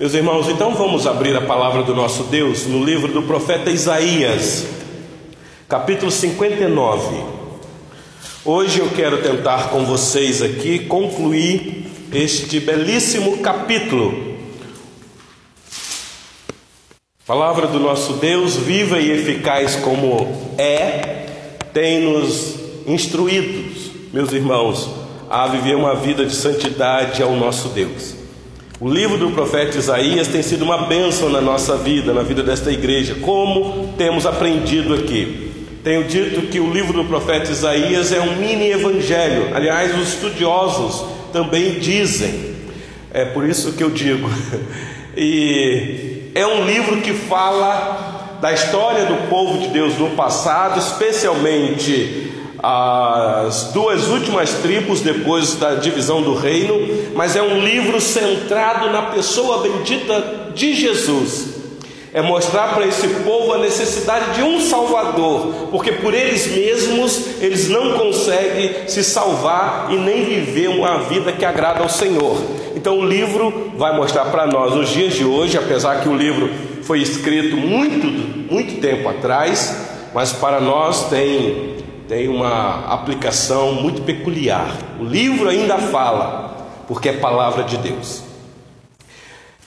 Meus irmãos, então vamos abrir a palavra do nosso Deus no livro do profeta Isaías, capítulo 59. Hoje eu quero tentar com vocês aqui concluir este belíssimo capítulo. palavra do nosso Deus, viva e eficaz como é, tem nos instruídos, meus irmãos, a viver uma vida de santidade ao nosso Deus. O livro do profeta Isaías tem sido uma bênção na nossa vida, na vida desta igreja, como temos aprendido aqui. Tenho dito que o livro do profeta Isaías é um mini evangelho, aliás, os estudiosos também dizem, é por isso que eu digo, e é um livro que fala da história do povo de Deus no passado, especialmente as duas últimas tribos depois da divisão do reino, mas é um livro centrado na pessoa bendita de Jesus. É mostrar para esse povo a necessidade de um Salvador, porque por eles mesmos eles não conseguem se salvar e nem viver uma vida que agrada ao Senhor. Então o livro vai mostrar para nós nos dias de hoje, apesar que o livro foi escrito muito, muito tempo atrás, mas para nós tem tem uma aplicação muito peculiar. O livro ainda fala, porque é palavra de Deus.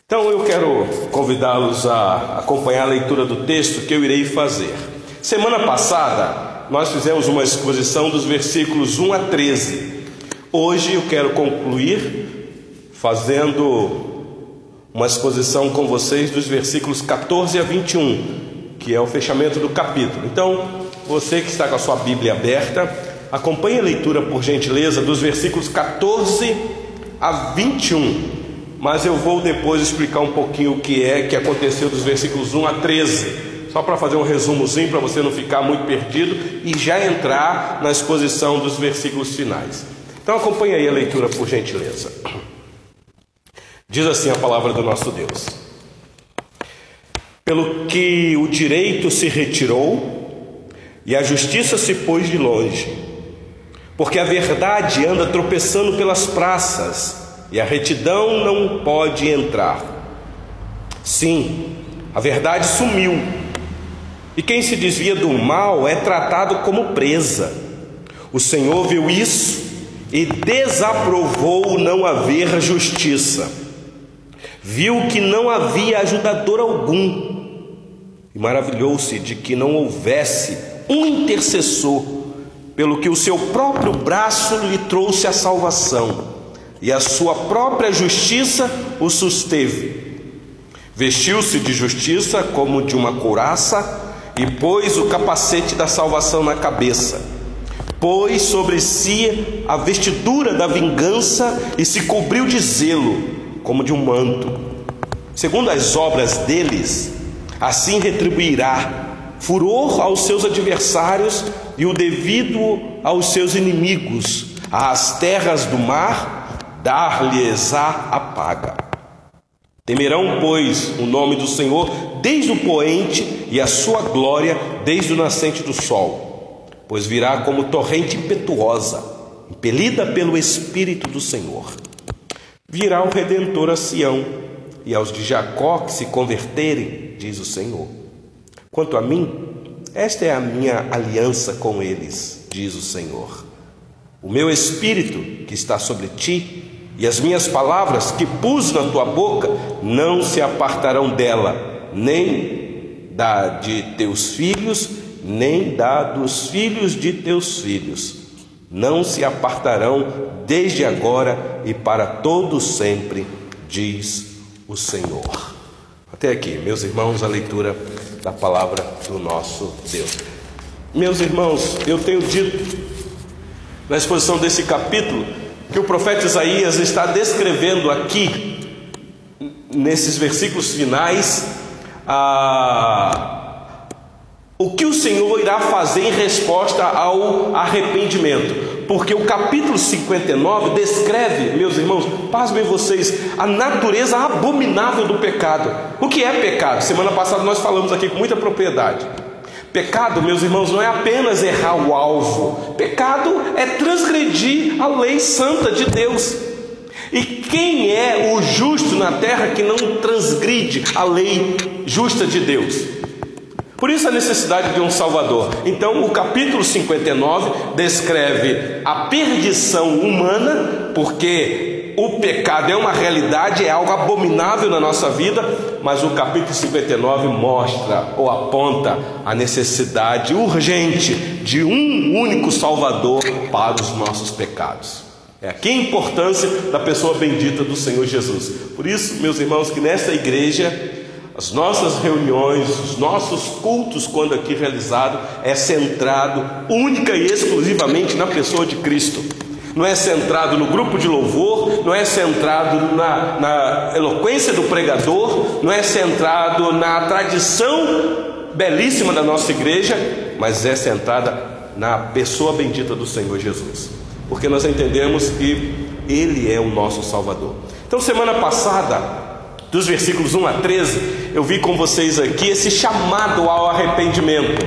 Então eu quero convidá-los a acompanhar a leitura do texto que eu irei fazer. Semana passada nós fizemos uma exposição dos versículos 1 a 13. Hoje eu quero concluir fazendo uma exposição com vocês dos versículos 14 a 21, que é o fechamento do capítulo. Então, você que está com a sua Bíblia aberta, acompanhe a leitura, por gentileza, dos versículos 14 a 21. Mas eu vou depois explicar um pouquinho o que é que aconteceu dos versículos 1 a 13. Só para fazer um resumozinho para você não ficar muito perdido e já entrar na exposição dos versículos finais. Então acompanhe aí a leitura por gentileza. Diz assim a palavra do nosso Deus: Pelo que o direito se retirou, e a justiça se pôs de longe, porque a verdade anda tropeçando pelas praças e a retidão não pode entrar. Sim, a verdade sumiu, e quem se desvia do mal é tratado como presa. O Senhor viu isso e desaprovou não haver justiça. Viu que não havia ajudador algum e maravilhou-se de que não houvesse intercessor, pelo que o seu próprio braço lhe trouxe a salvação, e a sua própria justiça o susteve. Vestiu-se de justiça como de uma couraça, e pôs o capacete da salvação na cabeça. Pôs sobre si a vestidura da vingança e se cobriu de zelo, como de um manto. Segundo as obras deles, assim retribuirá furor aos seus adversários e o devido aos seus inimigos, às terras do mar, dar-lhes-á a paga. Temerão, pois, o nome do Senhor desde o poente e a sua glória desde o nascente do sol, pois virá como torrente impetuosa, impelida pelo Espírito do Senhor. Virá o Redentor a Sião e aos de Jacó que se converterem, diz o Senhor. Quanto a mim, esta é a minha aliança com eles, diz o Senhor. O meu espírito que está sobre ti e as minhas palavras que pus na tua boca não se apartarão dela, nem da de teus filhos, nem da dos filhos de teus filhos. Não se apartarão desde agora e para todo sempre, diz o Senhor. Até aqui, meus irmãos, a leitura da palavra do nosso Deus. Meus irmãos, eu tenho dito na exposição desse capítulo que o profeta Isaías está descrevendo aqui, nesses versículos finais, a, o que o Senhor irá fazer em resposta ao arrependimento porque o capítulo 59 descreve, meus irmãos, pasmem vocês, a natureza abominável do pecado. O que é pecado? Semana passada nós falamos aqui com muita propriedade. Pecado, meus irmãos, não é apenas errar o alvo, pecado é transgredir a lei santa de Deus. E quem é o justo na terra que não transgride a lei justa de Deus? Por isso a necessidade de um Salvador. Então, o capítulo 59 descreve a perdição humana, porque o pecado é uma realidade, é algo abominável na nossa vida, mas o capítulo 59 mostra ou aponta a necessidade urgente de um único Salvador para os nossos pecados. É aqui a importância da pessoa bendita do Senhor Jesus. Por isso, meus irmãos, que nesta igreja as nossas reuniões, os nossos cultos, quando aqui realizado, é centrado única e exclusivamente na pessoa de Cristo. Não é centrado no grupo de louvor, não é centrado na, na eloquência do pregador, não é centrado na tradição belíssima da nossa igreja, mas é centrada na pessoa bendita do Senhor Jesus, porque nós entendemos que Ele é o nosso Salvador. Então, semana passada, dos versículos 1 a 13, eu vi com vocês aqui esse chamado ao arrependimento.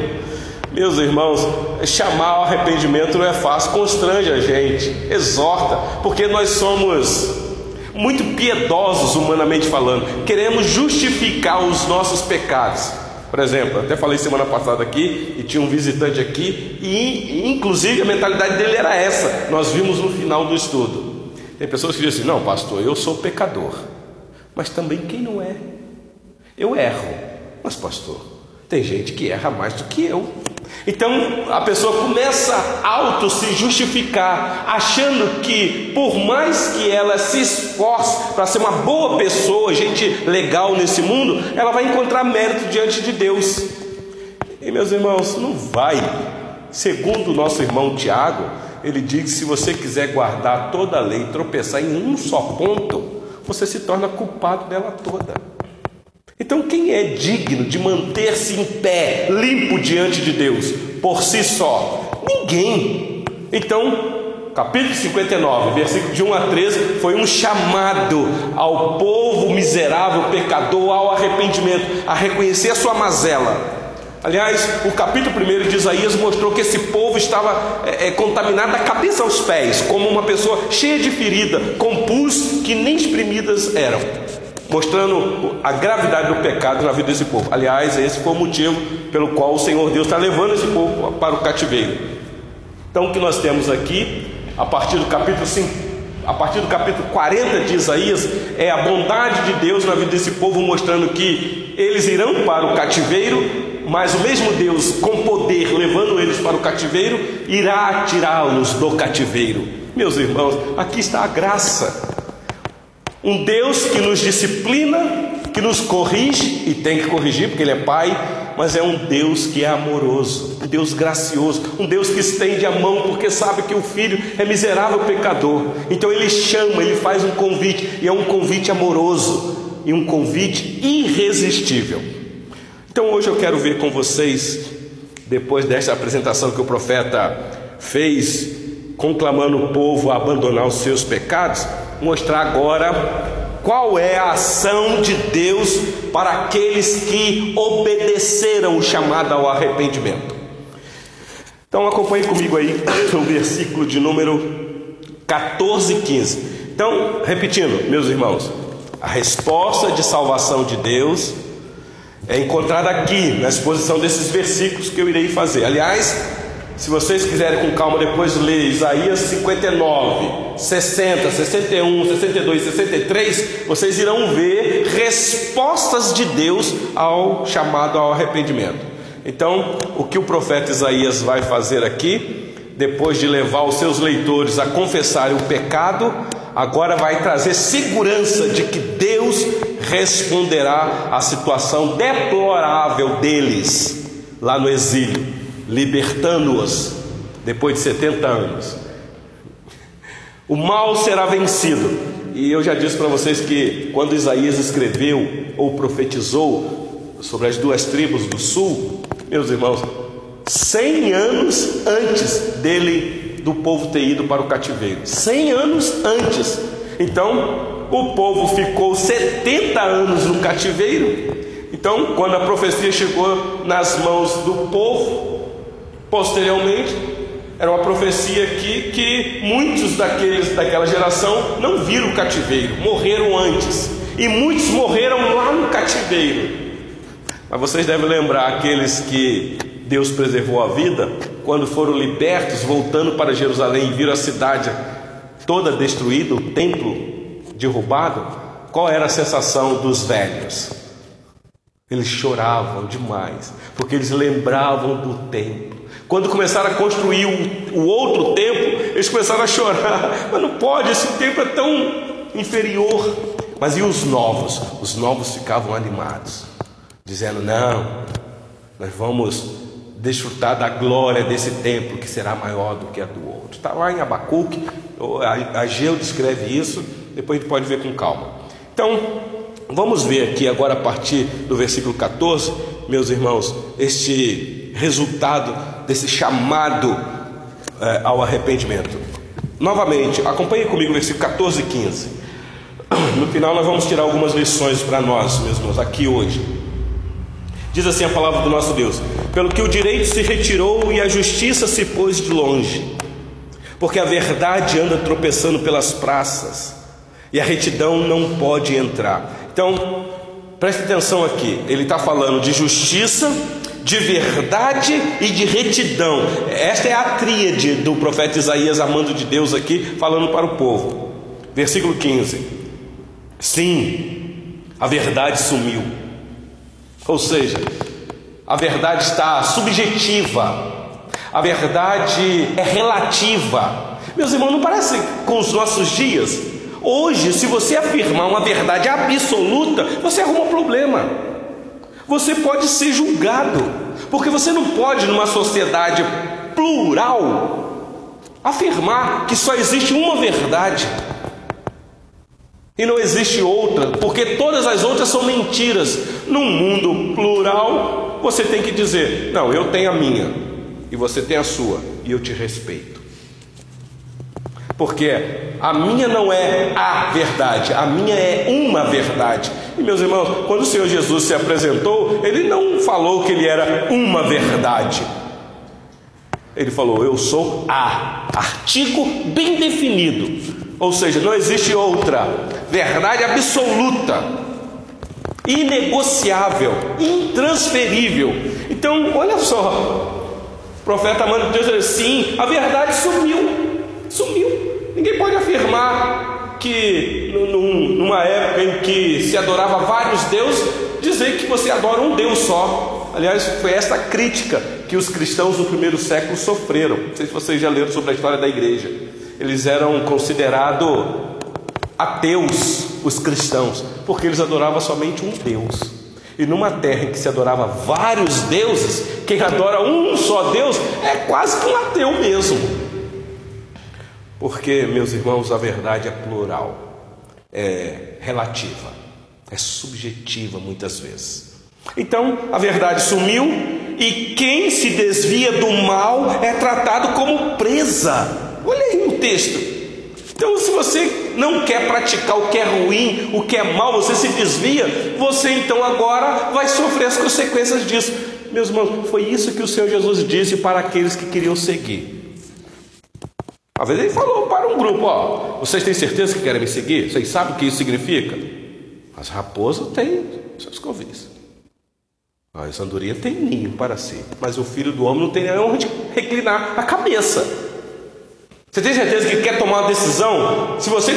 Meus irmãos, chamar ao arrependimento não é fácil, constrange a gente, exorta, porque nós somos muito piedosos, humanamente falando, queremos justificar os nossos pecados. Por exemplo, até falei semana passada aqui e tinha um visitante aqui, e inclusive a mentalidade dele era essa, nós vimos no final do estudo. Tem pessoas que dizem assim: não, pastor, eu sou pecador. Mas também quem não é? Eu erro. Mas, pastor, tem gente que erra mais do que eu. Então a pessoa começa a auto se justificar, achando que por mais que ela se esforce para ser uma boa pessoa, gente legal nesse mundo, ela vai encontrar mérito diante de Deus. E meus irmãos, não vai. Segundo o nosso irmão Tiago, ele diz que se você quiser guardar toda a lei, tropeçar em um só ponto, você se torna culpado dela toda. Então, quem é digno de manter-se em pé, limpo diante de Deus, por si só? Ninguém. Então, capítulo 59, versículo de 1 a 13, foi um chamado ao povo miserável, pecador, ao arrependimento, a reconhecer a sua mazela. Aliás, o capítulo 1 de Isaías mostrou que esse povo estava é, é, contaminado da cabeça aos pés, como uma pessoa cheia de ferida, com pus que nem exprimidas eram, mostrando a gravidade do pecado na vida desse povo. Aliás, esse foi o motivo pelo qual o Senhor Deus está levando esse povo para o cativeiro. Então, o que nós temos aqui, a partir do capítulo 5, a partir do capítulo 40 de Isaías, é a bondade de Deus na vida desse povo, mostrando que eles irão para o cativeiro mas o mesmo Deus, com poder, levando eles para o cativeiro, irá tirá-los do cativeiro. Meus irmãos, aqui está a graça. Um Deus que nos disciplina, que nos corrige, e tem que corrigir porque Ele é Pai, mas é um Deus que é amoroso, um Deus gracioso, um Deus que estende a mão porque sabe que o filho é miserável pecador. Então Ele chama, Ele faz um convite, e é um convite amoroso e um convite irresistível. Então hoje eu quero ver com vocês, depois desta apresentação que o profeta fez, conclamando o povo a abandonar os seus pecados, mostrar agora qual é a ação de Deus para aqueles que obedeceram o chamado ao arrependimento. Então acompanhe comigo aí o versículo de número 14 e 15. Então, repetindo, meus irmãos, a resposta de salvação de Deus é encontrada aqui, na exposição desses versículos que eu irei fazer. Aliás, se vocês quiserem com calma depois ler Isaías 59, 60, 61, 62, 63, vocês irão ver respostas de Deus ao chamado ao arrependimento. Então, o que o profeta Isaías vai fazer aqui, depois de levar os seus leitores a confessarem o pecado, agora vai trazer segurança de que Deus responderá à situação deplorável deles lá no exílio, libertando-os depois de 70 anos. O mal será vencido. E eu já disse para vocês que quando Isaías escreveu ou profetizou sobre as duas tribos do sul, meus irmãos, 100 anos antes dele, do povo ter ido para o cativeiro, 100 anos antes. Então, o povo ficou 70 anos no cativeiro. Então, quando a profecia chegou nas mãos do povo, posteriormente, Era uma profecia aqui que muitos daqueles daquela geração não viram o cativeiro, morreram antes. E muitos morreram lá no cativeiro. Mas vocês devem lembrar aqueles que Deus preservou a vida, quando foram libertos, voltando para Jerusalém e viram a cidade toda destruída, o templo derrubado, qual era a sensação dos velhos? Eles choravam demais, porque eles lembravam do templo. Quando começaram a construir o, o outro templo, eles começaram a chorar. Mas não pode, esse templo é tão inferior. Mas e os novos? Os novos ficavam animados, dizendo: Não, nós vamos desfrutar da glória desse templo que será maior do que a do outro. Está lá em Abacuque, Ageu descreve isso, depois a gente pode ver com calma. Então, vamos ver aqui agora a partir do versículo 14, meus irmãos, este resultado desse chamado é, ao arrependimento. Novamente, acompanhe comigo o versículo 14 e 15. No final, nós vamos tirar algumas lições para nós, meus irmãos, aqui hoje. Diz assim a palavra do nosso Deus: Pelo que o direito se retirou e a justiça se pôs de longe, porque a verdade anda tropeçando pelas praças e a retidão não pode entrar. Então, preste atenção aqui: ele está falando de justiça, de verdade e de retidão. Esta é a tríade do profeta Isaías, amando de Deus, aqui, falando para o povo. Versículo 15: Sim, a verdade sumiu ou seja, a verdade está subjetiva, a verdade é relativa. Meus irmãos, não parece com os nossos dias? Hoje, se você afirmar uma verdade absoluta, você arruma um problema. Você pode ser julgado, porque você não pode, numa sociedade plural, afirmar que só existe uma verdade. E não existe outra, porque todas as outras são mentiras. Num mundo plural, você tem que dizer: não, eu tenho a minha, e você tem a sua, e eu te respeito. Porque a minha não é a verdade, a minha é uma verdade. E meus irmãos, quando o Senhor Jesus se apresentou, ele não falou que ele era uma verdade. Ele falou: Eu sou a, artigo bem definido. Ou seja, não existe outra verdade absoluta, inegociável, intransferível. Então, olha só, o profeta amando Deus diz assim: a verdade sumiu, sumiu. Ninguém pode afirmar que numa época em que se adorava vários deuses, dizer que você adora um Deus só. Aliás, foi essa crítica que os cristãos no primeiro século sofreram. Não sei se vocês já leram sobre a história da igreja eles eram considerados ateus, os cristãos, porque eles adoravam somente um Deus. E numa terra em que se adorava vários deuses, quem adora um só Deus é quase que um ateu mesmo. Porque, meus irmãos, a verdade é plural, é relativa, é subjetiva muitas vezes. Então, a verdade sumiu e quem se desvia do mal é tratado como presa Olha aí o texto. Então, se você não quer praticar o que é ruim, o que é mal, você se desvia, você então agora vai sofrer as consequências disso. Meus irmãos, foi isso que o Senhor Jesus disse para aqueles que queriam seguir. Às vezes ele falou para um grupo: Ó, vocês têm certeza que querem me seguir? Vocês sabem o que isso significa? As raposas têm seus covis. A andorinha tem ninho para si, mas o filho do homem não tem onde reclinar a cabeça. Você tem certeza que quer tomar uma decisão? Se você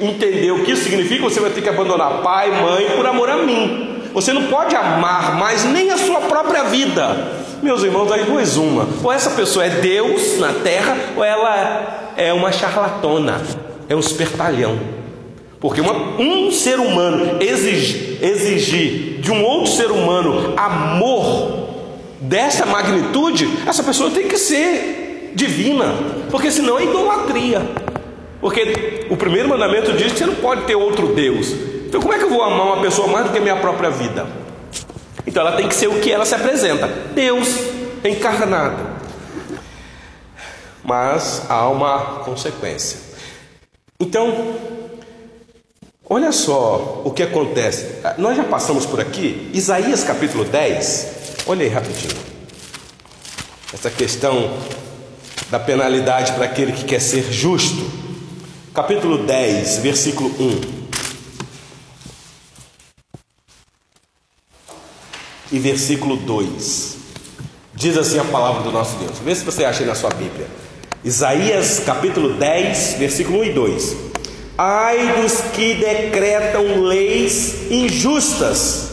entender o que isso significa, você vai ter que abandonar pai, mãe por amor a mim. Você não pode amar mais nem a sua própria vida. Meus irmãos, aí duas uma. Ou essa pessoa é Deus na terra, ou ela é uma charlatona, é um espertalhão. Porque uma, um ser humano exigir, exigir de um outro ser humano amor dessa magnitude, essa pessoa tem que ser divina, porque senão é idolatria. Porque o primeiro mandamento diz que você não pode ter outro Deus. Então, como é que eu vou amar uma pessoa mais do que a minha própria vida? Então, ela tem que ser o que ela se apresenta: Deus encarnado. Mas há uma consequência. Então, olha só o que acontece. Nós já passamos por aqui, Isaías capítulo 10. Olha aí rapidinho. Essa questão da penalidade para aquele que quer ser justo. Capítulo 10, versículo 1. E versículo 2. Diz assim a palavra do nosso Deus. Vê se você acha aí na sua Bíblia. Isaías capítulo 10, versículo 1 e 2. Ai dos que decretam leis injustas,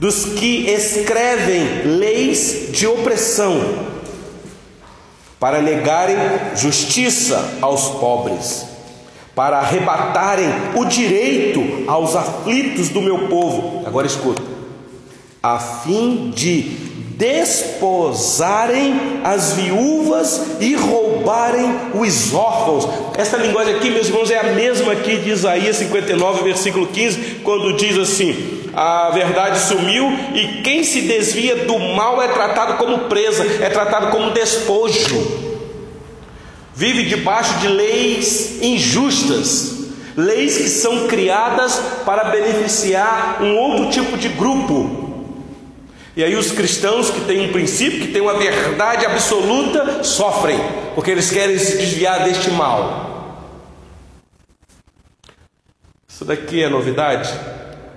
dos que escrevem leis de opressão, para negarem justiça aos pobres, para arrebatarem o direito aos aflitos do meu povo. Agora escuta, a fim de desposarem as viúvas e roubarem os órfãos. Essa linguagem aqui, meus irmãos, é a mesma aqui de Isaías 59, versículo 15, quando diz assim: a verdade sumiu e quem se desvia do mal é tratado como presa, é tratado como despojo. Vive debaixo de leis injustas, leis que são criadas para beneficiar um outro tipo de grupo, e aí os cristãos que têm um princípio, que têm uma verdade absoluta, sofrem, porque eles querem se desviar deste mal. Isso daqui é novidade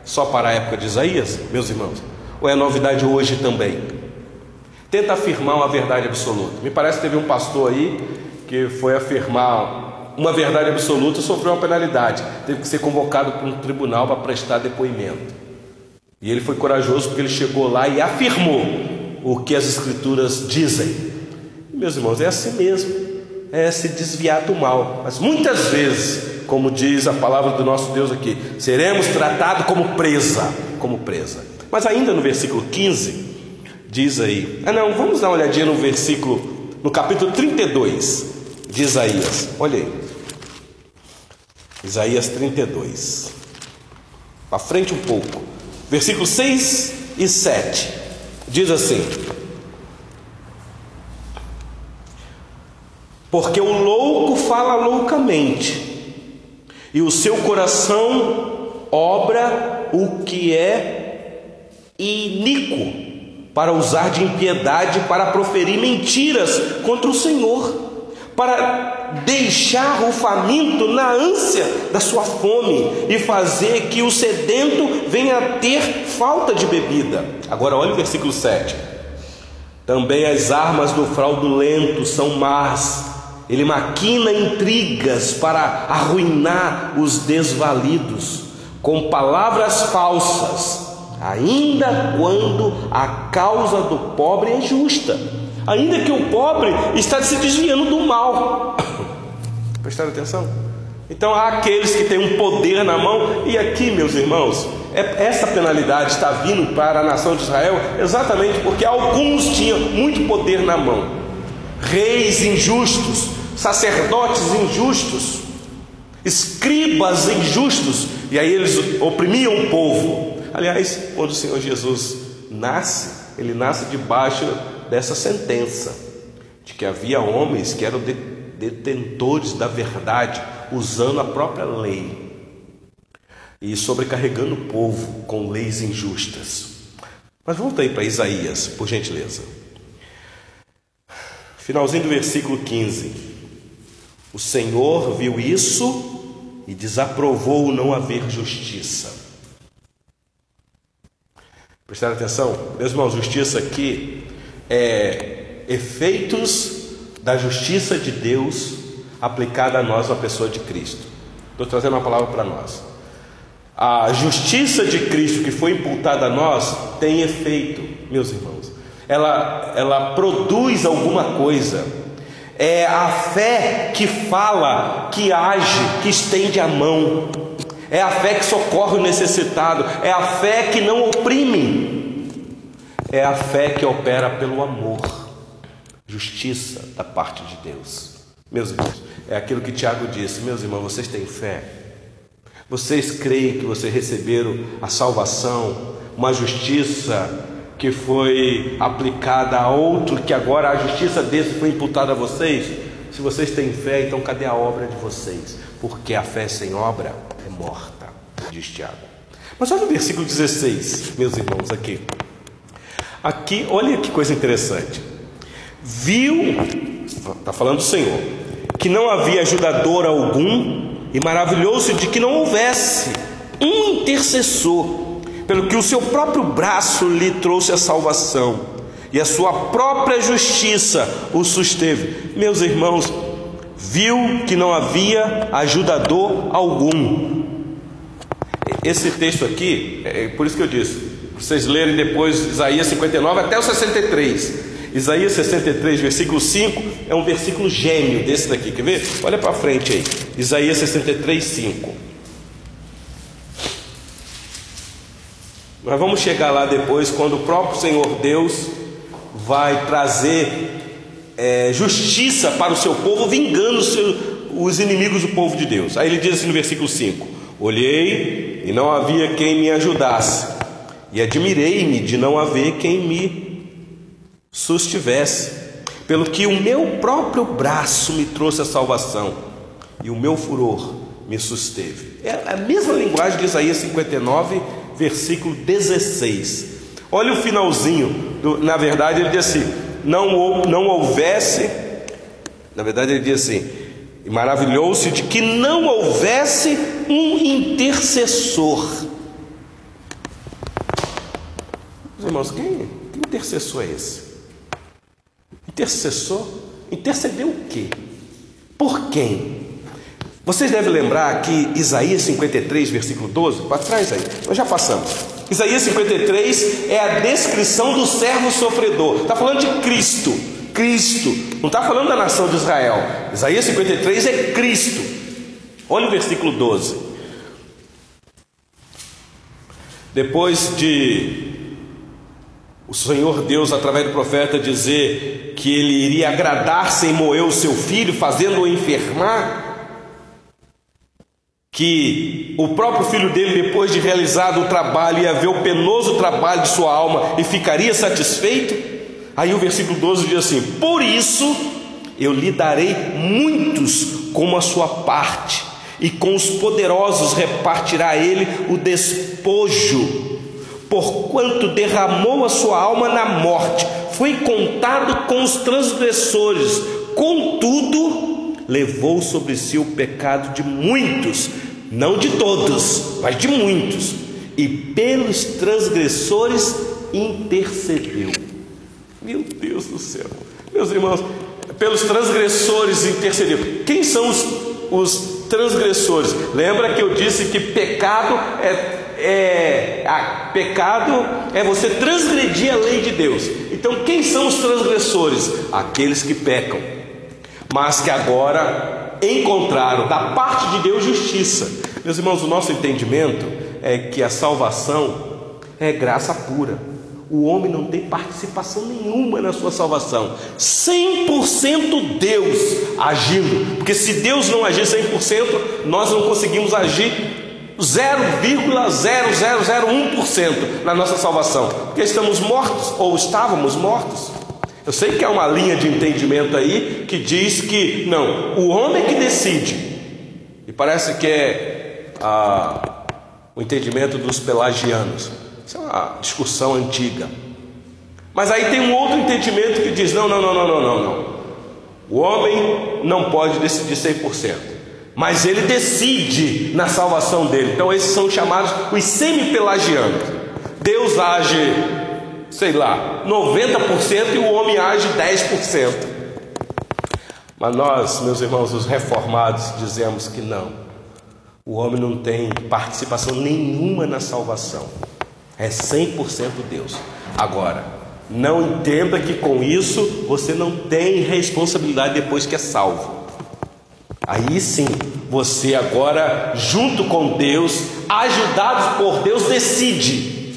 só para a época de Isaías, meus irmãos? Ou é novidade hoje também? Tenta afirmar uma verdade absoluta. Me parece que teve um pastor aí que foi afirmar uma verdade absoluta, sofreu uma penalidade, teve que ser convocado para um tribunal para prestar depoimento. E ele foi corajoso porque ele chegou lá e afirmou o que as Escrituras dizem. E, meus irmãos, é assim mesmo, é se desviar do mal. Mas muitas vezes, como diz a palavra do nosso Deus aqui, seremos tratados como presa, como presa. Mas ainda no versículo 15, diz aí, ah não, vamos dar uma olhadinha no versículo, no capítulo 32 de Isaías, olha aí, Isaías 32, para frente um pouco, versículos 6 e 7, diz assim: Porque o louco fala loucamente, e o seu coração obra o que é iníquo, para usar de impiedade, para proferir mentiras contra o Senhor para deixar o faminto na ânsia da sua fome e fazer que o sedento venha a ter falta de bebida. Agora olhe o versículo 7. Também as armas do fraudulento são más. Ele maquina intrigas para arruinar os desvalidos com palavras falsas, ainda quando a causa do pobre é justa ainda que o pobre está se desviando do mal. Prestaram atenção? Então há aqueles que têm um poder na mão, e aqui, meus irmãos, é, essa penalidade está vindo para a nação de Israel exatamente porque alguns tinham muito poder na mão, reis injustos, sacerdotes injustos, escribas injustos, e aí eles oprimiam o povo. Aliás, quando o Senhor Jesus nasce, ele nasce debaixo dessa sentença, de que havia homens que eram detentores da verdade, usando a própria lei e sobrecarregando o povo com leis injustas. Mas volta aí para Isaías, por gentileza. Finalzinho do versículo 15. O Senhor viu isso e desaprovou não haver justiça. Prestaram atenção? Meus irmãos, justiça aqui é, efeitos da justiça de Deus aplicada a nós, a pessoa de Cristo. Estou trazendo uma palavra para nós. A justiça de Cristo que foi imputada a nós tem efeito, meus irmãos. Ela, ela produz alguma coisa. É a fé que fala, que age, que estende a mão. É a fé que socorre o necessitado. É a fé que não oprime é a fé que opera pelo amor, justiça da parte de Deus. Meus irmãos, é aquilo que Tiago disse: meus irmãos, vocês têm fé? Vocês creem que vocês receberam a salvação, uma justiça que foi aplicada a outro, que agora a justiça desse foi imputada a vocês? Se vocês têm fé, então cadê a obra de vocês? Porque a fé sem obra é morta, diz Tiago. Mas olha o versículo 16, meus irmãos, aqui. Aqui, olha que coisa interessante. Viu está falando do Senhor, que não havia ajudador algum, e maravilhou-se de que não houvesse um intercessor, pelo que o seu próprio braço lhe trouxe a salvação, e a sua própria justiça o susteve. Meus irmãos, viu que não havia ajudador algum. Esse texto aqui, é por isso que eu disse, vocês lerem depois Isaías 59 até o 63. Isaías 63, versículo 5, é um versículo gêmeo desse daqui, quer ver? Olha para frente aí, Isaías 63, 5. Nós vamos chegar lá depois, quando o próprio Senhor Deus vai trazer é, justiça para o seu povo, vingando os, os inimigos do povo de Deus. Aí ele diz assim no versículo 5: Olhei e não havia quem me ajudasse, e admirei-me de não haver quem me sustivesse, pelo que o meu próprio braço me trouxe a salvação e o meu furor me susteve. É a mesma linguagem de Isaías 59, versículo 16. Olha o finalzinho, do, na verdade ele diz assim: não, não houvesse, na verdade ele diz assim, e maravilhou-se de que não houvesse um intercessor. Irmãos, quem, que intercessor é esse? Intercessor? Intercedeu o quê? Por quem? Vocês devem lembrar que Isaías 53, versículo 12, para trás aí, nós já passamos. Isaías 53 é a descrição do servo sofredor, está falando de Cristo, Cristo, não está falando da nação de Israel. Isaías 53 é Cristo. Olha o versículo 12. Depois de o Senhor Deus, através do profeta, dizer que ele iria agradar-se em moer o seu filho, fazendo-o enfermar, que o próprio filho dele, depois de realizado o trabalho, ia ver o penoso trabalho de sua alma e ficaria satisfeito. Aí o versículo 12 diz assim: Por isso eu lhe darei muitos como a sua parte, e com os poderosos repartirá ele o despojo porquanto derramou a sua alma na morte, foi contado com os transgressores, contudo, levou sobre si o pecado de muitos, não de todos, mas de muitos, e pelos transgressores intercedeu. Meu Deus do céu, meus irmãos, pelos transgressores intercedeu. Quem são os, os transgressores? Lembra que eu disse que pecado é é, a, pecado é você transgredir a lei de Deus. Então, quem são os transgressores? Aqueles que pecam, mas que agora encontraram da parte de Deus justiça. Meus irmãos, o nosso entendimento é que a salvação é graça pura. O homem não tem participação nenhuma na sua salvação. 100% Deus agindo. Porque se Deus não agir 100%, nós não conseguimos agir 0,0001% na nossa salvação, porque estamos mortos ou estávamos mortos. Eu sei que há uma linha de entendimento aí que diz que não, o homem que decide, e parece que é ah, o entendimento dos pelagianos, isso é uma discussão antiga. Mas aí tem um outro entendimento que diz: não, não, não, não, não, não, não. O homem não pode decidir 100% mas ele decide na salvação dele. Então, esses são chamados os semi-pelagianos. Deus age, sei lá, 90% e o homem age 10%. Mas nós, meus irmãos, os reformados, dizemos que não. O homem não tem participação nenhuma na salvação. É 100% Deus. Agora, não entenda que com isso você não tem responsabilidade depois que é salvo. Aí sim, você agora, junto com Deus, ajudados por Deus, decide.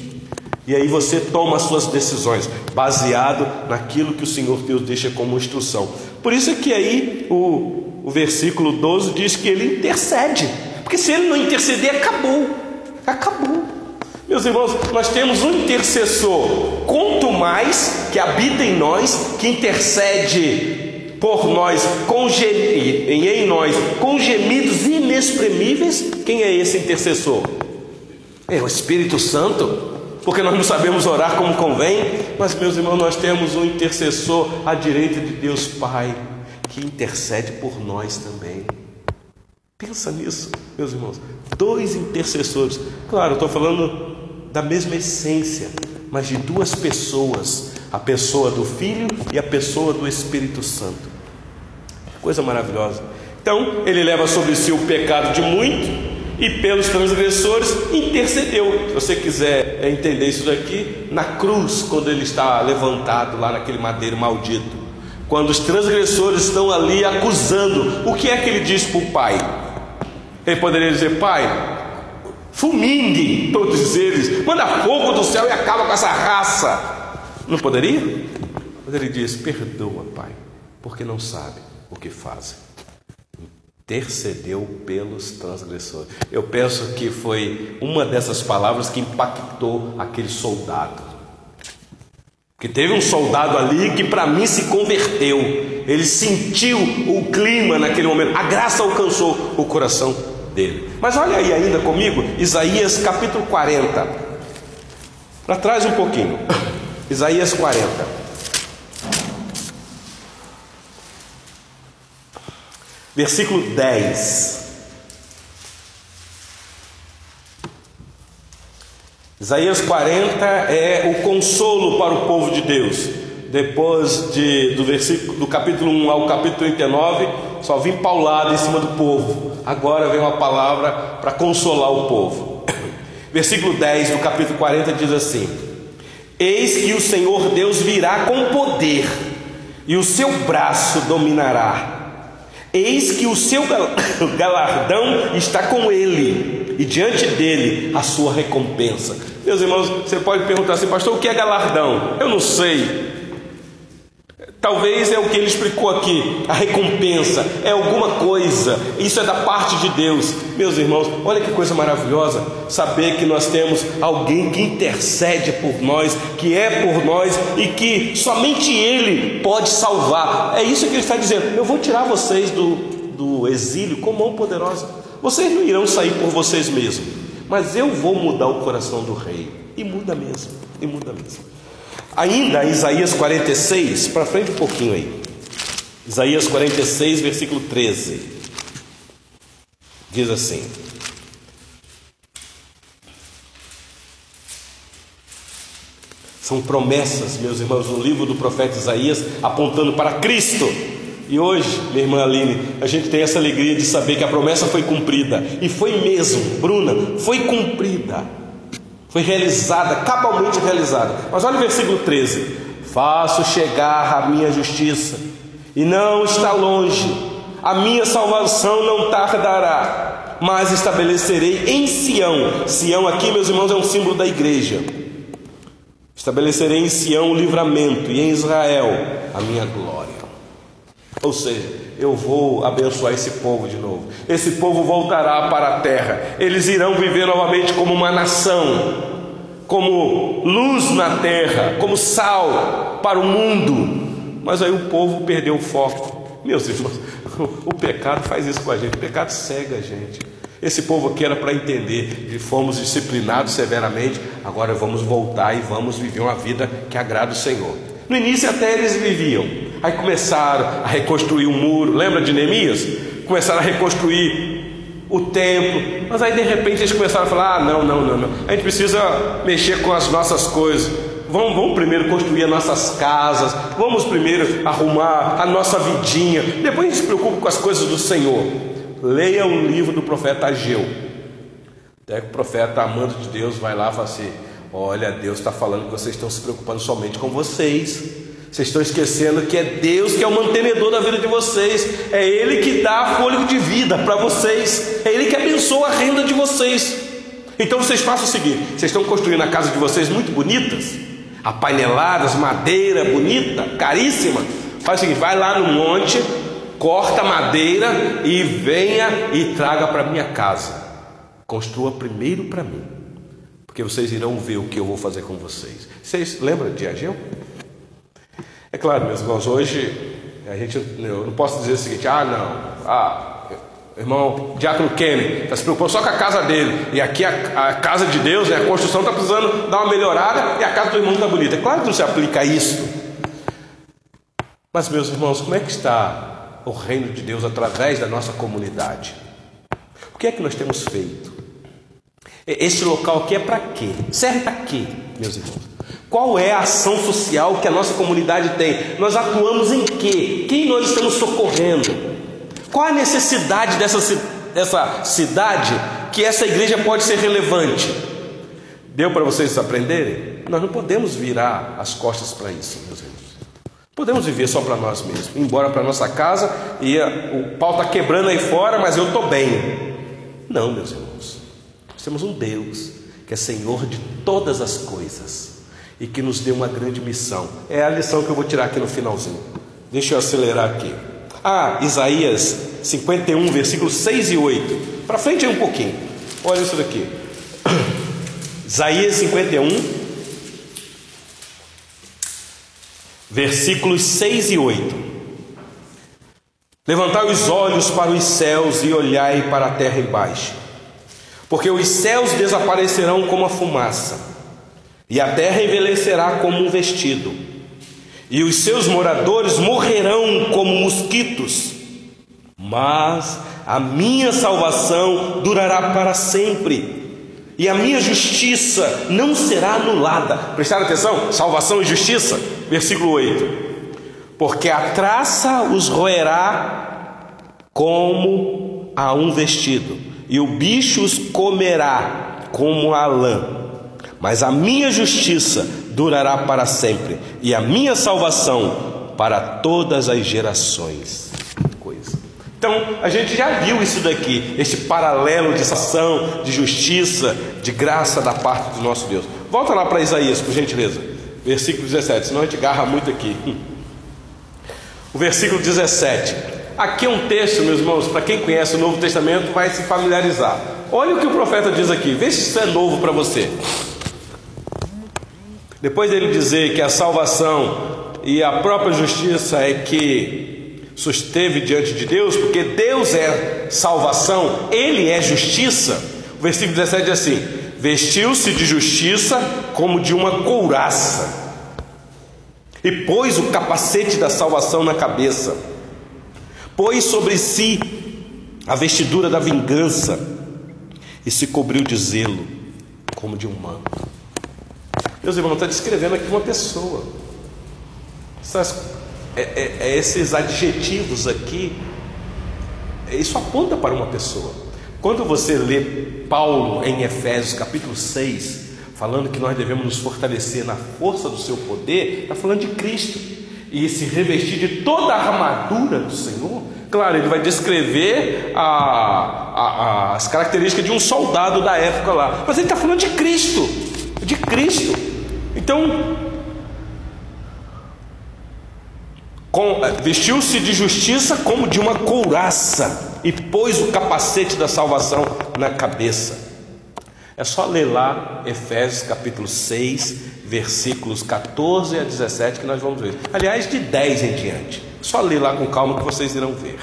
E aí você toma as suas decisões, baseado naquilo que o Senhor Deus deixa como instrução. Por isso é que aí o, o versículo 12 diz que ele intercede. Porque se ele não interceder, acabou. Acabou. Meus irmãos, nós temos um intercessor, quanto mais que habita em nós, que intercede por nós, com gemidos, em nós, com gemidos inexprimíveis, quem é esse intercessor? É o Espírito Santo, porque nós não sabemos orar como convém, mas meus irmãos, nós temos um intercessor à direita de Deus Pai, que intercede por nós também. Pensa nisso, meus irmãos. Dois intercessores. Claro, estou falando da mesma essência, mas de duas pessoas: a pessoa do Filho e a pessoa do Espírito Santo. Coisa maravilhosa. Então, ele leva sobre si o pecado de muito e pelos transgressores intercedeu. Se você quiser entender isso daqui, na cruz, quando ele está levantado lá naquele madeiro maldito, quando os transgressores estão ali acusando, o que é que ele diz para o pai? Ele poderia dizer: Pai, fulmingue todos eles, manda fogo do céu e acaba com essa raça. Não poderia? Mas ele diz: Perdoa, Pai, porque não sabe o que fazem intercedeu pelos transgressores. Eu penso que foi uma dessas palavras que impactou aquele soldado. Que teve um soldado ali que para mim se converteu. Ele sentiu o clima naquele momento. A graça alcançou o coração dele. Mas olha aí ainda comigo, Isaías capítulo 40. Para trás um pouquinho. Isaías 40. Versículo 10. Isaías 40 é o consolo para o povo de Deus. Depois de, do, versículo, do capítulo 1 ao capítulo 39, só vim paulado em cima do povo. Agora vem uma palavra para consolar o povo. Versículo 10 do capítulo 40 diz assim: Eis que o Senhor Deus virá com poder, e o seu braço dominará Eis que o seu galardão está com ele, e diante dele a sua recompensa. Meus irmãos, você pode perguntar assim, pastor, o que é galardão? Eu não sei. Talvez é o que ele explicou aqui, a recompensa é alguma coisa, isso é da parte de Deus. Meus irmãos, olha que coisa maravilhosa saber que nós temos alguém que intercede por nós, que é por nós e que somente Ele pode salvar. É isso que ele está dizendo. Eu vou tirar vocês do, do exílio com mão poderosa. Vocês não irão sair por vocês mesmos, mas eu vou mudar o coração do rei. E muda mesmo, e muda mesmo. Ainda Isaías 46, para frente um pouquinho aí. Isaías 46, versículo 13. Diz assim: São promessas, meus irmãos, no livro do profeta Isaías, apontando para Cristo. E hoje, minha irmã Aline, a gente tem essa alegria de saber que a promessa foi cumprida. E foi mesmo, Bruna, foi cumprida. Foi realizada, cabalmente realizada. Mas olha o versículo 13: Faço chegar a minha justiça, e não está longe, a minha salvação não tardará, mas estabelecerei em Sião. Sião aqui, meus irmãos, é um símbolo da igreja. Estabelecerei em Sião o livramento, e em Israel a minha glória. Ou seja, eu vou abençoar esse povo de novo. Esse povo voltará para a terra. Eles irão viver novamente como uma nação, como luz na terra, como sal para o mundo. Mas aí o povo perdeu o foco. Meus irmãos, o pecado faz isso com a gente. O pecado cega a gente. Esse povo aqui era para entender que fomos disciplinados severamente, agora vamos voltar e vamos viver uma vida que agrada o Senhor. No início até eles viviam, Aí começaram a reconstruir o um muro. Lembra de Neemias? Começaram a reconstruir o templo. Mas aí de repente eles começaram a falar: ah, não, não, não, não. A gente precisa mexer com as nossas coisas. Vamos, vamos primeiro construir as nossas casas. Vamos primeiro arrumar a nossa vidinha. Depois a gente se preocupa com as coisas do Senhor. Leia o livro do profeta Ageu. Até que o profeta, amando de Deus, vai lá e fala assim: Olha, Deus está falando que vocês estão se preocupando somente com vocês. Vocês estão esquecendo que é Deus que é o mantenedor da vida de vocês, é Ele que dá fôlego de vida para vocês, é Ele que abençoa a renda de vocês. Então vocês façam o seguinte: vocês estão construindo a casa de vocês muito bonitas, apaineladas, madeira bonita, caríssima. Faz o seguinte: vai lá no monte, corta madeira e venha e traga para minha casa. Construa primeiro para mim, porque vocês irão ver o que eu vou fazer com vocês. Vocês lembram de Ageu? É claro, meus irmãos, hoje a gente, eu não posso dizer o seguinte: ah, não, ah, irmão Diácono Kenny está se preocupando só com a casa dele, e aqui a, a casa de Deus, né, a construção está precisando dar uma melhorada e a casa do irmão está bonita. É claro que não se aplica isso. Mas, meus irmãos, como é que está o reino de Deus através da nossa comunidade. O que é que nós temos feito? Este local aqui é para quê? Serve para quê, meus irmãos? Qual é a ação social que a nossa comunidade tem? Nós atuamos em quê? Quem nós estamos socorrendo? Qual a necessidade dessa, dessa cidade que essa igreja pode ser relevante? Deu para vocês aprenderem? Nós não podemos virar as costas para isso, meus irmãos. Podemos viver só para nós mesmos, embora para nossa casa e o pau está quebrando aí fora, mas eu estou bem. Não, meus irmãos. Nós temos um Deus que é Senhor de todas as coisas e que nos deu uma grande missão. É a lição que eu vou tirar aqui no finalzinho. Deixa eu acelerar aqui. Ah, Isaías 51, versículos 6 e 8. Para frente aí um pouquinho. Olha isso daqui. Isaías 51, versículos 6 e 8. Levantai os olhos para os céus e olhai para a terra embaixo, porque os céus desaparecerão como a fumaça, e a terra envelhecerá como um vestido, e os seus moradores morrerão como mosquitos, mas a minha salvação durará para sempre e a minha justiça não será anulada. Prestaram atenção? Salvação e justiça. Versículo 8: Porque a traça os roerá como a um vestido, e o bicho os comerá como a lã. Mas a minha justiça durará para sempre, e a minha salvação para todas as gerações. Então, a gente já viu isso daqui, este paralelo de ação, de justiça, de graça da parte do nosso Deus. Volta lá para Isaías, por gentileza, versículo 17, senão a gente garra muito aqui. O versículo 17. Aqui é um texto, meus irmãos, para quem conhece o Novo Testamento vai se familiarizar. Olha o que o profeta diz aqui, vê se isso é novo para você. Depois dele dizer que a salvação e a própria justiça é que susteve diante de Deus, porque Deus é salvação, Ele é justiça. O versículo 17 diz assim: vestiu-se de justiça como de uma couraça, e pôs o capacete da salvação na cabeça, pôs sobre si a vestidura da vingança, e se cobriu de zelo, como de um manto. Meus irmãos, está descrevendo aqui uma pessoa. Essas é, é, é esses adjetivos aqui, é, isso aponta para uma pessoa. Quando você lê Paulo em Efésios capítulo 6, falando que nós devemos nos fortalecer na força do seu poder, está falando de Cristo e se revestir de toda a armadura do Senhor. Claro, ele vai descrever a, a, a, as características de um soldado da época lá, mas ele está falando de Cristo, de Cristo. Então, Eh, vestiu-se de justiça como de uma couraça e pôs o capacete da salvação na cabeça. É só ler lá Efésios capítulo 6, versículos 14 a 17 que nós vamos ver. Aliás, de 10 em diante. Só ler lá com calma que vocês irão ver.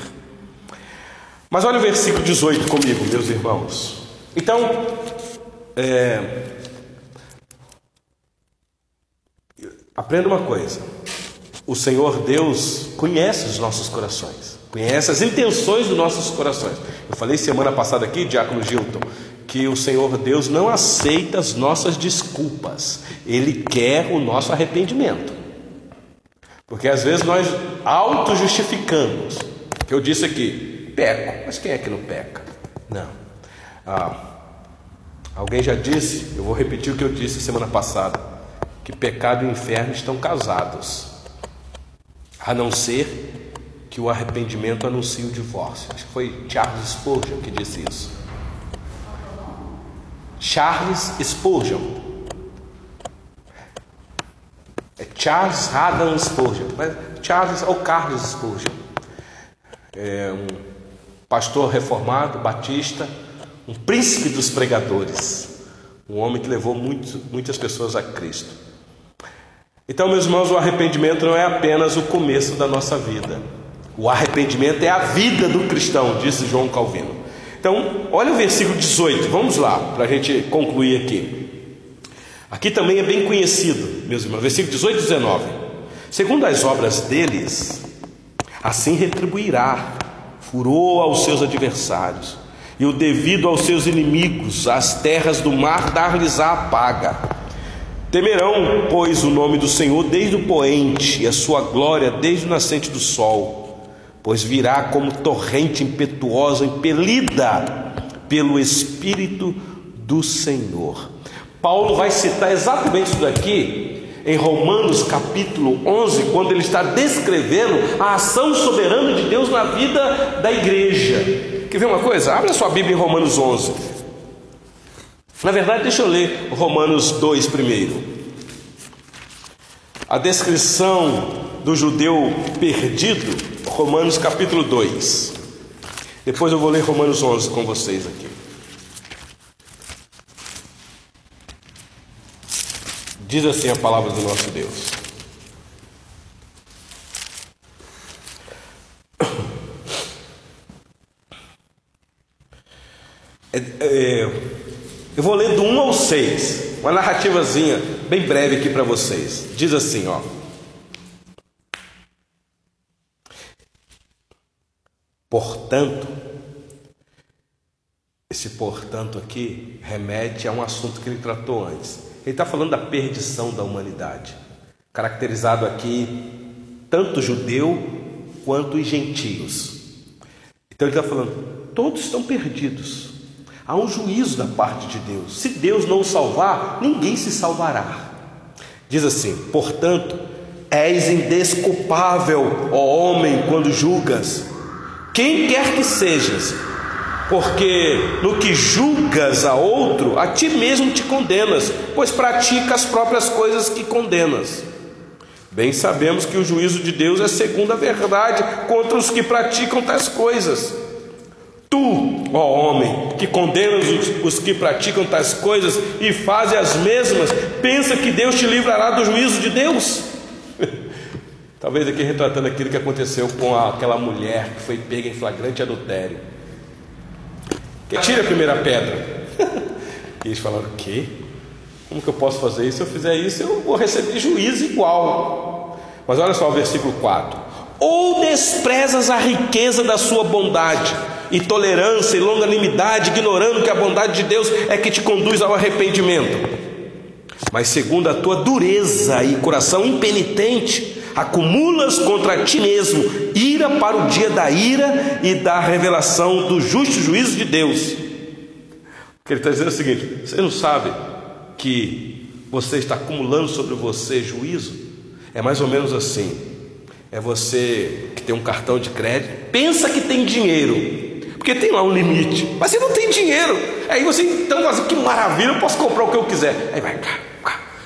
Mas olha o versículo 18 comigo, meus irmãos. Então, é, aprenda uma coisa. O Senhor Deus conhece os nossos corações, conhece as intenções dos nossos corações. Eu falei semana passada aqui, Diácono Gilton, que o Senhor Deus não aceita as nossas desculpas, Ele quer o nosso arrependimento. Porque às vezes nós auto-justificamos. Que eu disse aqui, peco, mas quem é que não peca? Não. Ah, alguém já disse, eu vou repetir o que eu disse semana passada, que pecado e inferno estão casados a não ser que o arrependimento anuncie o divórcio. Acho que foi Charles Spurgeon que disse isso. Charles Spurgeon. É Charles Haddon Spurgeon, Charles ou Carlos Spurgeon. É um pastor reformado, batista, um príncipe dos pregadores, um homem que levou muito, muitas pessoas a Cristo. Então, meus irmãos, o arrependimento não é apenas o começo da nossa vida. O arrependimento é a vida do cristão, disse João Calvino. Então, olha o versículo 18, vamos lá, para a gente concluir aqui. Aqui também é bem conhecido, meus irmãos, versículo 18 e 19. Segundo as obras deles, Assim retribuirá furor aos seus adversários, e o devido aos seus inimigos, as terras do mar dar-lhes-á paga. Temerão, pois, o nome do Senhor desde o poente, e a sua glória desde o nascente do sol, pois virá como torrente impetuosa, impelida pelo Espírito do Senhor. Paulo vai citar exatamente isso daqui em Romanos capítulo 11, quando ele está descrevendo a ação soberana de Deus na vida da igreja. Quer ver uma coisa? Abra sua Bíblia em Romanos 11. Na verdade, deixa eu ler Romanos 2 primeiro. A descrição do judeu perdido, Romanos capítulo 2. Depois eu vou ler Romanos 11 com vocês aqui. Diz assim a palavra do nosso Deus. É, é, eu vou ler do 1 ao 6, uma narrativazinha bem breve aqui para vocês. Diz assim, ó. Portanto, esse portanto aqui remete a um assunto que ele tratou antes. Ele está falando da perdição da humanidade, caracterizado aqui tanto judeu quanto os gentios. Então ele está falando, todos estão perdidos. Há um juízo da parte de Deus. Se Deus não o salvar, ninguém se salvará. Diz assim: portanto, és indesculpável, ó homem, quando julgas, quem quer que sejas, porque no que julgas a outro, a ti mesmo te condenas, pois pratica as próprias coisas que condenas. Bem sabemos que o juízo de Deus é segundo a verdade contra os que praticam tais coisas. Tu, ó homem, que condenas os, os que praticam tais coisas e fazes as mesmas, pensa que Deus te livrará do juízo de Deus? Talvez aqui retratando aquilo que aconteceu com aquela mulher que foi pega em flagrante adultério. Que tira a primeira pedra. e eles falaram: O quê? Como que eu posso fazer isso? Se eu fizer isso, eu vou receber juízo igual. Mas olha só o versículo 4: Ou desprezas a riqueza da sua bondade e tolerância e longanimidade, ignorando que a bondade de Deus é que te conduz ao arrependimento. Mas segundo a tua dureza e coração impenitente, acumulas contra ti mesmo ira para o dia da ira e da revelação do justo juízo de Deus. Ele está dizendo é o seguinte: você não sabe que você está acumulando sobre você juízo? É mais ou menos assim. É você que tem um cartão de crédito, pensa que tem dinheiro, porque tem lá um limite, mas você não tem dinheiro. Aí você, então, assim, que maravilha, eu posso comprar o que eu quiser. Aí vai,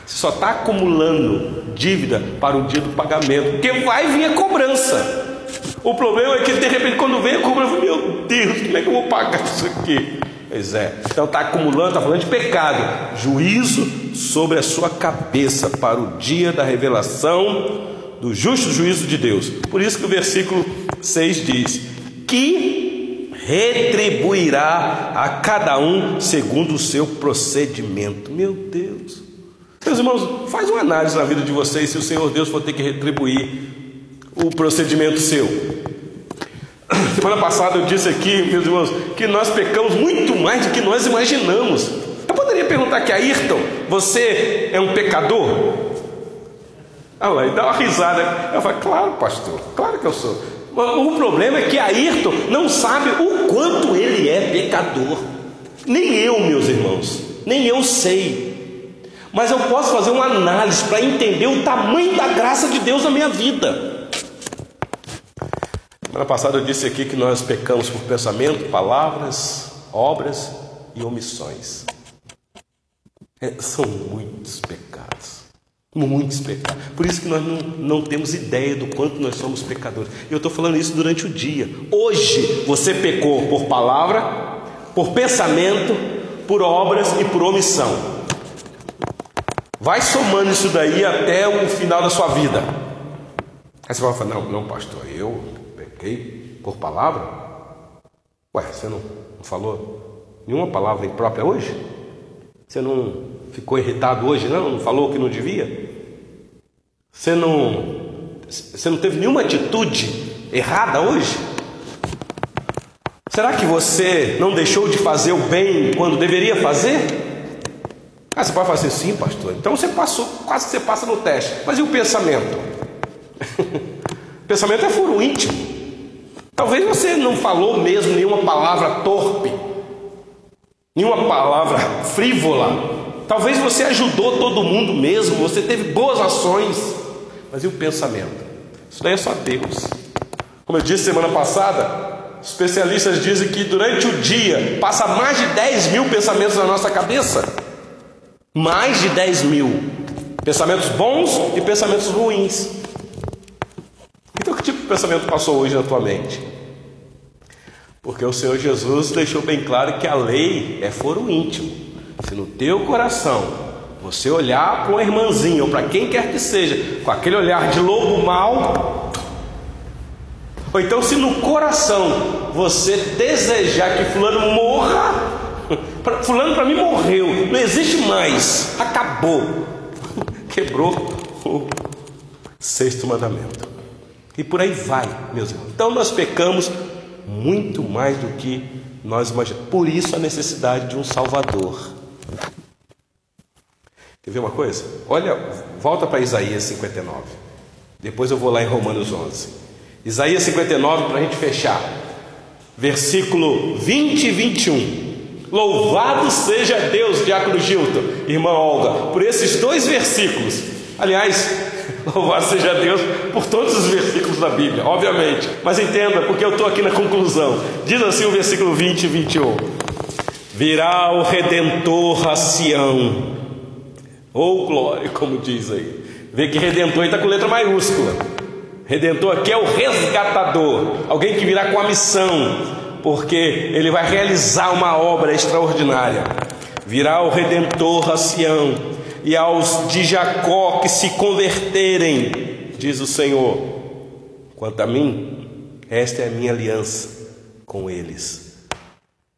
você só está acumulando dívida para o dia do pagamento, porque vai vir a cobrança. O problema é que de repente, quando vem a cobrança, meu Deus, como é que eu vou pagar isso aqui? Pois é, então está acumulando, está falando de pecado, juízo sobre a sua cabeça para o dia da revelação do justo juízo de Deus. Por isso que o versículo 6 diz: que retribuirá a cada um segundo o seu procedimento. Meu Deus. Meus irmãos, faz uma análise na vida de vocês se o Senhor Deus for ter que retribuir o procedimento seu. Semana passada eu disse aqui, meus irmãos, que nós pecamos muito mais do que nós imaginamos. Eu poderia perguntar aqui a Ayrton: você é um pecador? Ah lá, e dá uma risada. Eu falo, claro, pastor, claro que eu sou. O problema é que Ayrton não sabe o quanto ele é pecador. Nem eu, meus irmãos, nem eu sei mas eu posso fazer uma análise para entender o tamanho da graça de Deus na minha vida. Semana passada eu disse aqui que nós pecamos por pensamento, palavras, obras e omissões. É, são muitos pecados. Muitos pecados. Por isso que nós não, não temos ideia do quanto nós somos pecadores. Eu estou falando isso durante o dia. Hoje você pecou por palavra, por pensamento, por obras e por omissão. Vai somando isso daí até o final da sua vida. Aí você vai falar: não, não, pastor, eu pequei por palavra? Ué, você não, não falou nenhuma palavra imprópria hoje? Você não ficou irritado hoje, não? Não falou que não devia? Você não, você não teve nenhuma atitude errada hoje? Será que você não deixou de fazer o bem quando deveria fazer? Ah, você pode fazer sim, pastor. Então você passou, quase você passa no teste. Mas e o pensamento? o pensamento é furo íntimo. Talvez você não falou mesmo nenhuma palavra torpe, nenhuma palavra frívola. Talvez você ajudou todo mundo mesmo, você teve boas ações. Mas e o pensamento? Isso daí é só Deus. Como eu disse semana passada, Especialistas dizem que durante o dia passa mais de 10 mil pensamentos na nossa cabeça. Mais de 10 mil. Pensamentos bons e pensamentos ruins. Então, que tipo de pensamento passou hoje na tua mente? Porque o Senhor Jesus deixou bem claro que a lei é foro íntimo. Se no teu coração você olhar para uma irmãzinha ou para quem quer que seja, com aquele olhar de lobo mau, ou então, se no coração você desejar que Fulano morra, Fulano para mim morreu, não existe mais, acabou, quebrou o sexto mandamento. E por aí vai, meus irmãos. Então nós pecamos muito mais do que nós imaginamos. Por isso a necessidade de um Salvador. Quer ver uma coisa? Olha, volta para Isaías 59. Depois eu vou lá em Romanos 11. Isaías 59 para a gente fechar, versículo 20 e 21. Louvado seja Deus, Diácono Gilton, irmã Olga, por esses dois versículos. Aliás, louvado seja Deus por todos os versículos da Bíblia, obviamente. Mas entenda, porque eu estou aqui na conclusão. Diz assim o versículo 20 e 21. Virá o Redentor a Sião. Ou oh, glória, como diz aí. Vê que Redentor está com letra maiúscula. Redentor aqui é o resgatador, alguém que virá com a missão, porque ele vai realizar uma obra extraordinária. Virá o Redentor a Sião, e aos de Jacó que se converterem, diz o Senhor. Quanto a mim, esta é a minha aliança com eles.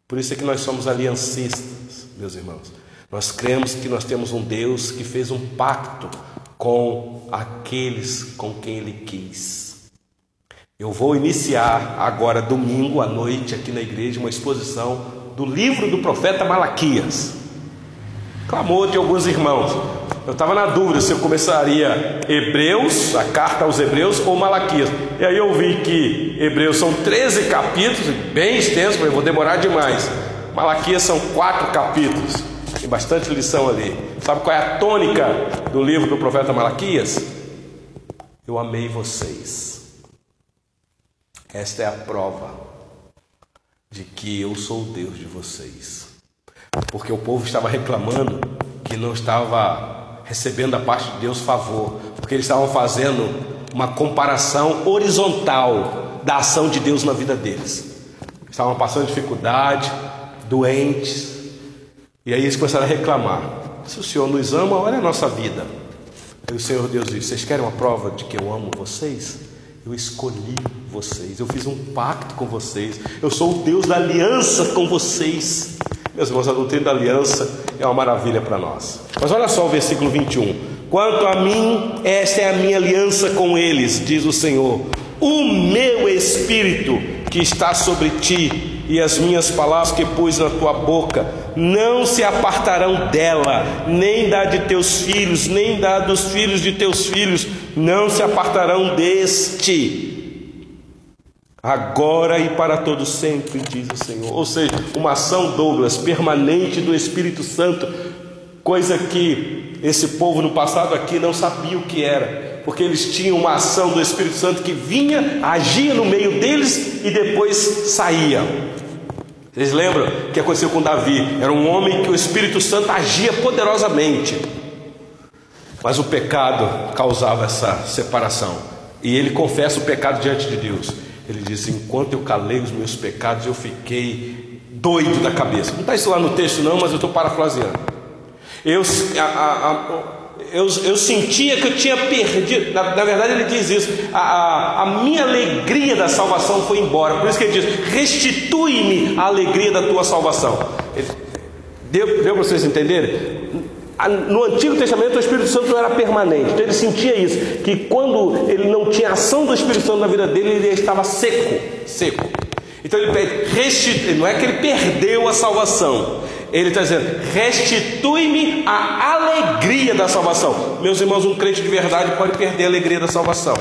Por isso é que nós somos aliancistas, meus irmãos. Nós cremos que nós temos um Deus que fez um pacto com aqueles com quem Ele quis. Eu vou iniciar agora, domingo à noite, aqui na igreja, uma exposição do livro do profeta Malaquias. Clamor de alguns irmãos. Eu estava na dúvida se eu começaria Hebreus, a carta aos Hebreus, ou Malaquias. E aí eu vi que Hebreus são 13 capítulos, bem extenso, mas eu vou demorar demais. Malaquias são quatro capítulos. Tem bastante lição ali. Sabe qual é a tônica do livro do profeta Malaquias? Eu amei vocês. Esta é a prova de que eu sou o Deus de vocês. Porque o povo estava reclamando que não estava recebendo da parte de Deus favor, porque eles estavam fazendo uma comparação horizontal da ação de Deus na vida deles. Estavam passando dificuldade, doentes, e aí eles começaram a reclamar: se o Senhor nos ama, olha a nossa vida. Aí o Senhor Deus disse: Vocês querem uma prova de que eu amo vocês? Eu escolhi vocês, eu fiz um pacto com vocês, eu sou o Deus da aliança com vocês. Meus irmãos, a doutrina da aliança é uma maravilha para nós. Mas olha só o versículo 21. Quanto a mim, esta é a minha aliança com eles, diz o Senhor. O meu espírito que está sobre ti e as minhas palavras que pus na tua boca não se apartarão dela, nem da de teus filhos, nem da dos filhos de teus filhos, não se apartarão deste, agora e para todo sempre, diz o Senhor. Ou seja, uma ação, Douglas, permanente do Espírito Santo, coisa que esse povo no passado aqui não sabia o que era porque eles tinham uma ação do Espírito Santo que vinha, agia no meio deles e depois saía. Vocês lembram o que aconteceu com Davi? Era um homem que o Espírito Santo agia poderosamente, mas o pecado causava essa separação. E ele confessa o pecado diante de Deus. Ele diz: Enquanto eu calei os meus pecados, eu fiquei doido da cabeça. Não está isso lá no texto, não, mas eu estou parafraseando. Eu, a, a, a, eu, eu sentia que eu tinha perdido. Na, na verdade, ele diz isso: a, a, minha alegria da salvação foi embora. Por isso que ele diz: restitui-me a alegria da tua salvação. Ele, deu deu para vocês entenderem? No Antigo Testamento o Espírito Santo não era permanente, então ele sentia isso, que quando ele não tinha ação do Espírito Santo na vida dele, ele estava seco, seco. Então ele pede, restitui, não é que ele perdeu a salvação, ele está dizendo, restitui-me a alegria da salvação. Meus irmãos, um crente de verdade pode perder a alegria da salvação.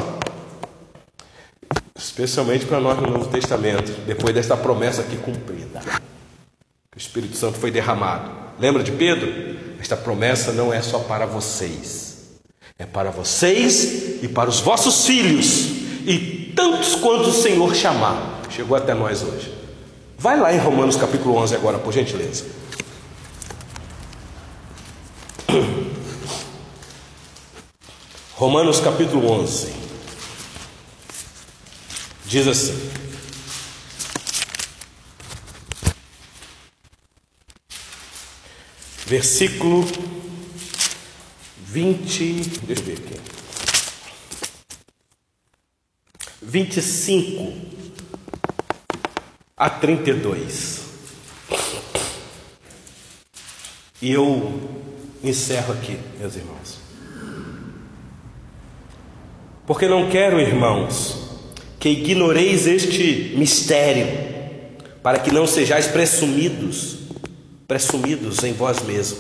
Especialmente para nós no Novo Testamento, depois desta promessa aqui cumprida. O Espírito Santo foi derramado. Lembra de Pedro? Esta promessa não é só para vocês, é para vocês e para os vossos filhos, e tantos quanto o Senhor chamar. Chegou até nós hoje. Vai lá em Romanos capítulo 11 agora, por gentileza. Romanos capítulo 11 diz assim: versículo 20, deixa eu ver aqui, 25 a 32. E eu encerro aqui, meus irmãos. Porque não quero, irmãos, que ignoreis este mistério, para que não sejais presumidos presumidos em vós mesmos,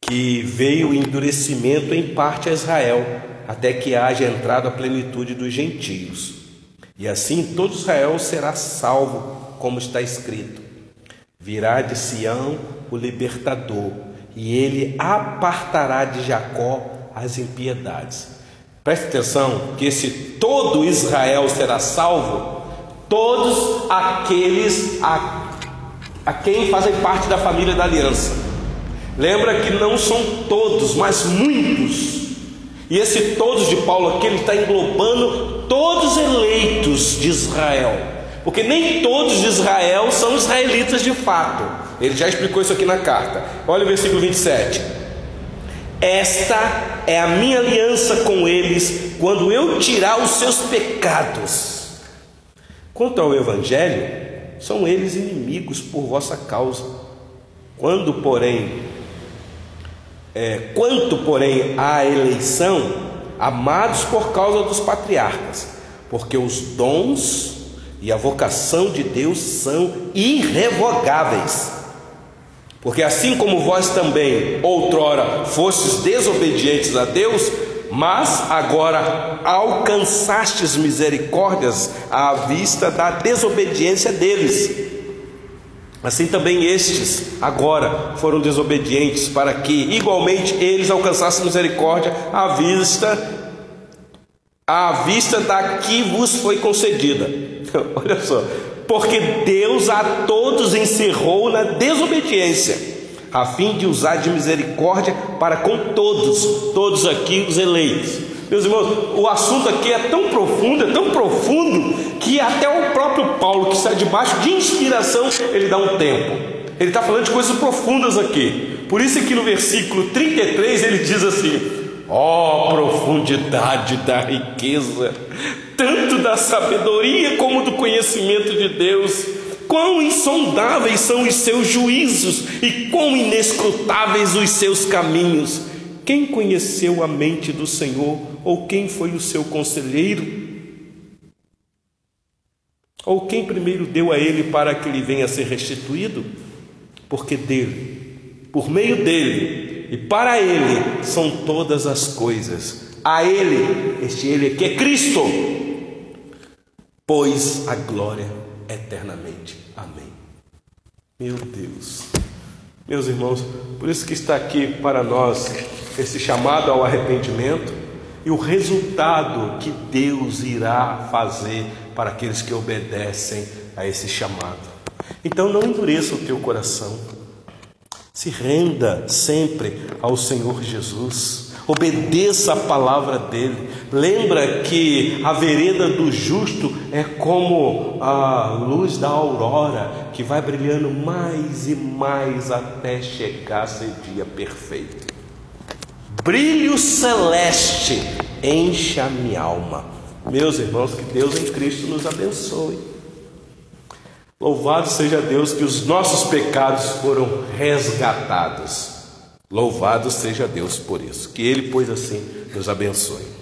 que veio o endurecimento em parte a Israel, até que haja entrado a plenitude dos gentios. E assim todo Israel será salvo, como está escrito: Virá de Sião o libertador, e ele apartará de Jacó as impiedades. Preste atenção que esse todo Israel será salvo, todos aqueles a a quem fazem parte da família da aliança. Lembra que não são todos, mas muitos. E esse todos de Paulo aqui, ele está englobando todos eleitos de Israel. Porque nem todos de Israel são israelitas de fato. Ele já explicou isso aqui na carta. Olha o versículo 27. Esta é a minha aliança com eles quando eu tirar os seus pecados. Quanto ao Evangelho, são eles inimigos por vossa causa. Quando, porém, é, quanto, porém, à eleição, amados por causa dos patriarcas, porque os dons e a vocação de Deus são irrevogáveis. Porque assim como vós também outrora fostes desobedientes a Deus, mas agora alcançastes misericórdias à vista da desobediência deles. Assim também estes agora foram desobedientes, para que igualmente eles alcançassem misericórdia à vista à vista da que vos foi concedida. Olha só, porque Deus a todos encerrou na desobediência a fim de usar de misericórdia para com todos, todos aqui os eleitos. Meus irmãos, o assunto aqui é tão profundo, é tão profundo, que até o próprio Paulo, que está debaixo de inspiração, ele dá um tempo. Ele está falando de coisas profundas aqui. Por isso que no versículo 33 ele diz assim: Ó oh, profundidade da riqueza, tanto da sabedoria como do conhecimento de Deus Quão insondáveis são os seus juízos e quão inescrutáveis os seus caminhos. Quem conheceu a mente do Senhor ou quem foi o seu conselheiro? Ou quem primeiro deu a ele para que ele venha a ser restituído? Porque dele, por meio dele e para ele são todas as coisas. A ele, este ele que é Cristo, pois a glória eternamente. Meu Deus. Meus irmãos, por isso que está aqui para nós esse chamado ao arrependimento e o resultado que Deus irá fazer para aqueles que obedecem a esse chamado. Então não endureça o teu coração. Se renda sempre ao Senhor Jesus obedeça a palavra dele. Lembra que a vereda do justo é como a luz da aurora que vai brilhando mais e mais até chegar a ser dia perfeito. Brilho celeste enche a minha alma. Meus irmãos, que Deus em Cristo nos abençoe. Louvado seja Deus que os nossos pecados foram resgatados Louvado seja Deus por isso. Que Ele, pois assim, nos abençoe.